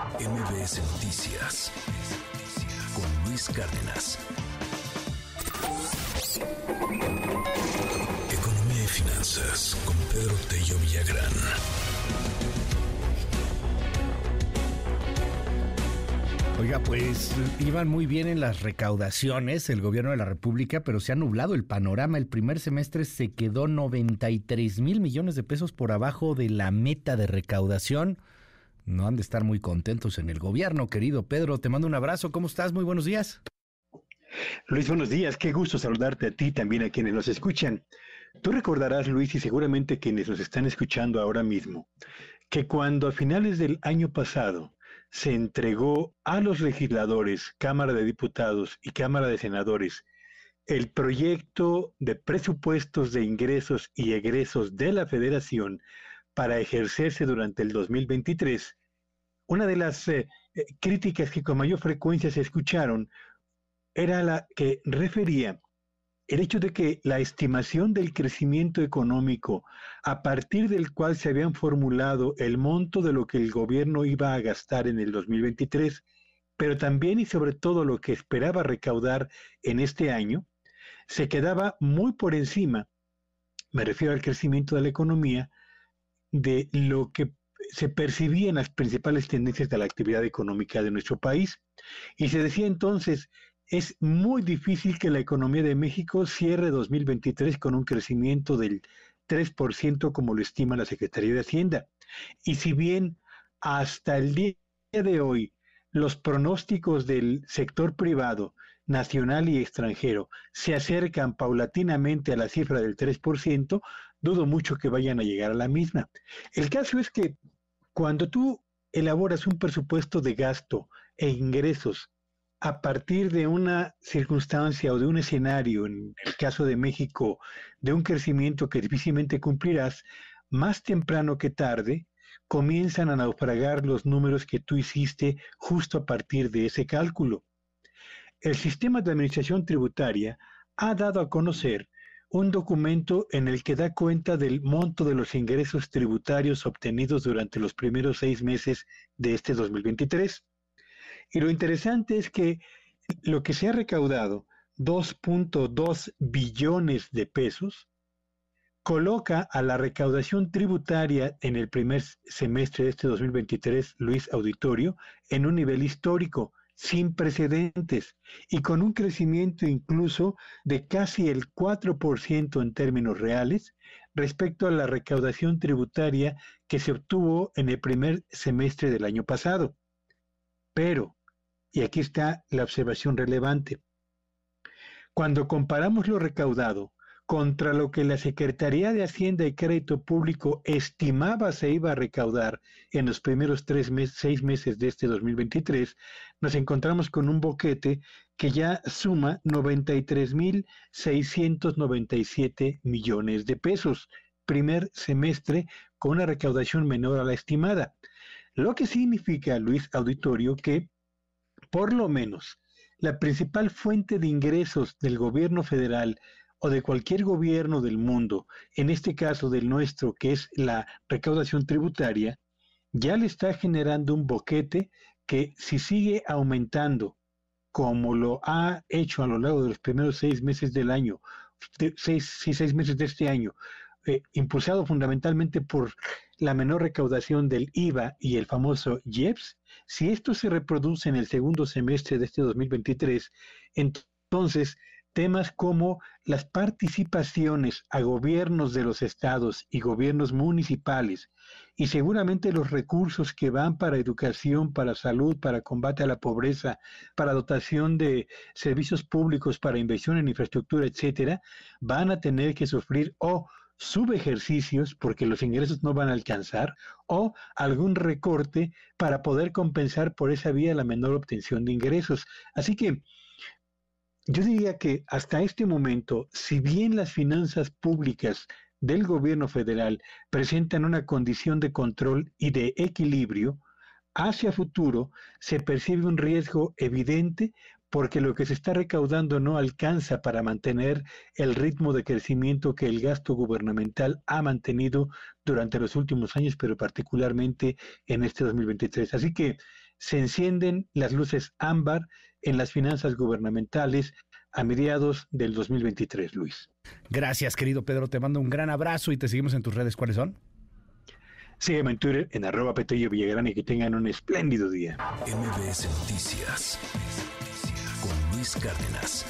MBS Noticias con Luis Cárdenas. Economía y finanzas con Pedro Tello Villagrán. Oiga, pues iban muy bien en las recaudaciones el gobierno de la República, pero se ha nublado el panorama. El primer semestre se quedó 93 mil millones de pesos por abajo de la meta de recaudación. No han de estar muy contentos en el gobierno, querido Pedro. Te mando un abrazo. ¿Cómo estás? Muy buenos días. Luis, buenos días. Qué gusto saludarte a ti también a quienes nos escuchan. Tú recordarás, Luis, y seguramente quienes nos están escuchando ahora mismo, que cuando a finales del año pasado se entregó a los legisladores, Cámara de Diputados y Cámara de Senadores, el proyecto de presupuestos de ingresos y egresos de la Federación para ejercerse durante el 2023, una de las eh, eh, críticas que con mayor frecuencia se escucharon era la que refería el hecho de que la estimación del crecimiento económico, a partir del cual se habían formulado el monto de lo que el gobierno iba a gastar en el 2023, pero también y sobre todo lo que esperaba recaudar en este año, se quedaba muy por encima, me refiero al crecimiento de la economía, de lo que se percibía en las principales tendencias de la actividad económica de nuestro país. Y se decía entonces, es muy difícil que la economía de México cierre 2023 con un crecimiento del 3% como lo estima la Secretaría de Hacienda. Y si bien hasta el día de hoy los pronósticos del sector privado, nacional y extranjero, se acercan paulatinamente a la cifra del 3%, dudo mucho que vayan a llegar a la misma. El caso es que cuando tú elaboras un presupuesto de gasto e ingresos a partir de una circunstancia o de un escenario, en el caso de México, de un crecimiento que difícilmente cumplirás, más temprano que tarde, comienzan a naufragar los números que tú hiciste justo a partir de ese cálculo. El sistema de administración tributaria ha dado a conocer un documento en el que da cuenta del monto de los ingresos tributarios obtenidos durante los primeros seis meses de este 2023. Y lo interesante es que lo que se ha recaudado, 2.2 billones de pesos, coloca a la recaudación tributaria en el primer semestre de este 2023, Luis Auditorio, en un nivel histórico, sin precedentes y con un crecimiento incluso de casi el 4% en términos reales respecto a la recaudación tributaria que se obtuvo en el primer semestre del año pasado. Pero y aquí está la observación relevante. Cuando comparamos lo recaudado contra lo que la Secretaría de Hacienda y Crédito Público estimaba se iba a recaudar en los primeros tres seis meses de este 2023, nos encontramos con un boquete que ya suma 93.697 millones de pesos, primer semestre con una recaudación menor a la estimada. Lo que significa, Luis Auditorio, que por lo menos la principal fuente de ingresos del gobierno federal o de cualquier gobierno del mundo, en este caso del nuestro, que es la recaudación tributaria, ya le está generando un boquete que si sigue aumentando como lo ha hecho a lo largo de los primeros seis meses del año, seis, meses de este año, eh, impulsado fundamentalmente por la menor recaudación del IVA y el famoso IEPS, si esto se reproduce en el segundo semestre de este 2023, entonces temas como las participaciones a gobiernos de los estados y gobiernos municipales y seguramente los recursos que van para educación, para salud, para combate a la pobreza, para dotación de servicios públicos, para inversión en infraestructura, etcétera, van a tener que sufrir o subejercicios porque los ingresos no van a alcanzar o algún recorte para poder compensar por esa vía la menor obtención de ingresos. Así que yo diría que hasta este momento, si bien las finanzas públicas del gobierno federal presentan una condición de control y de equilibrio, hacia futuro se percibe un riesgo evidente porque lo que se está recaudando no alcanza para mantener el ritmo de crecimiento que el gasto gubernamental ha mantenido durante los últimos años, pero particularmente en este 2023. Así que se encienden las luces ámbar en las finanzas gubernamentales a mediados del 2023, Luis. Gracias, querido Pedro. Te mando un gran abrazo y te seguimos en tus redes. ¿Cuáles son? Sígueme en Twitter en arroba Petello Villagrán y que tengan un espléndido día. MBS Noticias con Luis Cárdenas.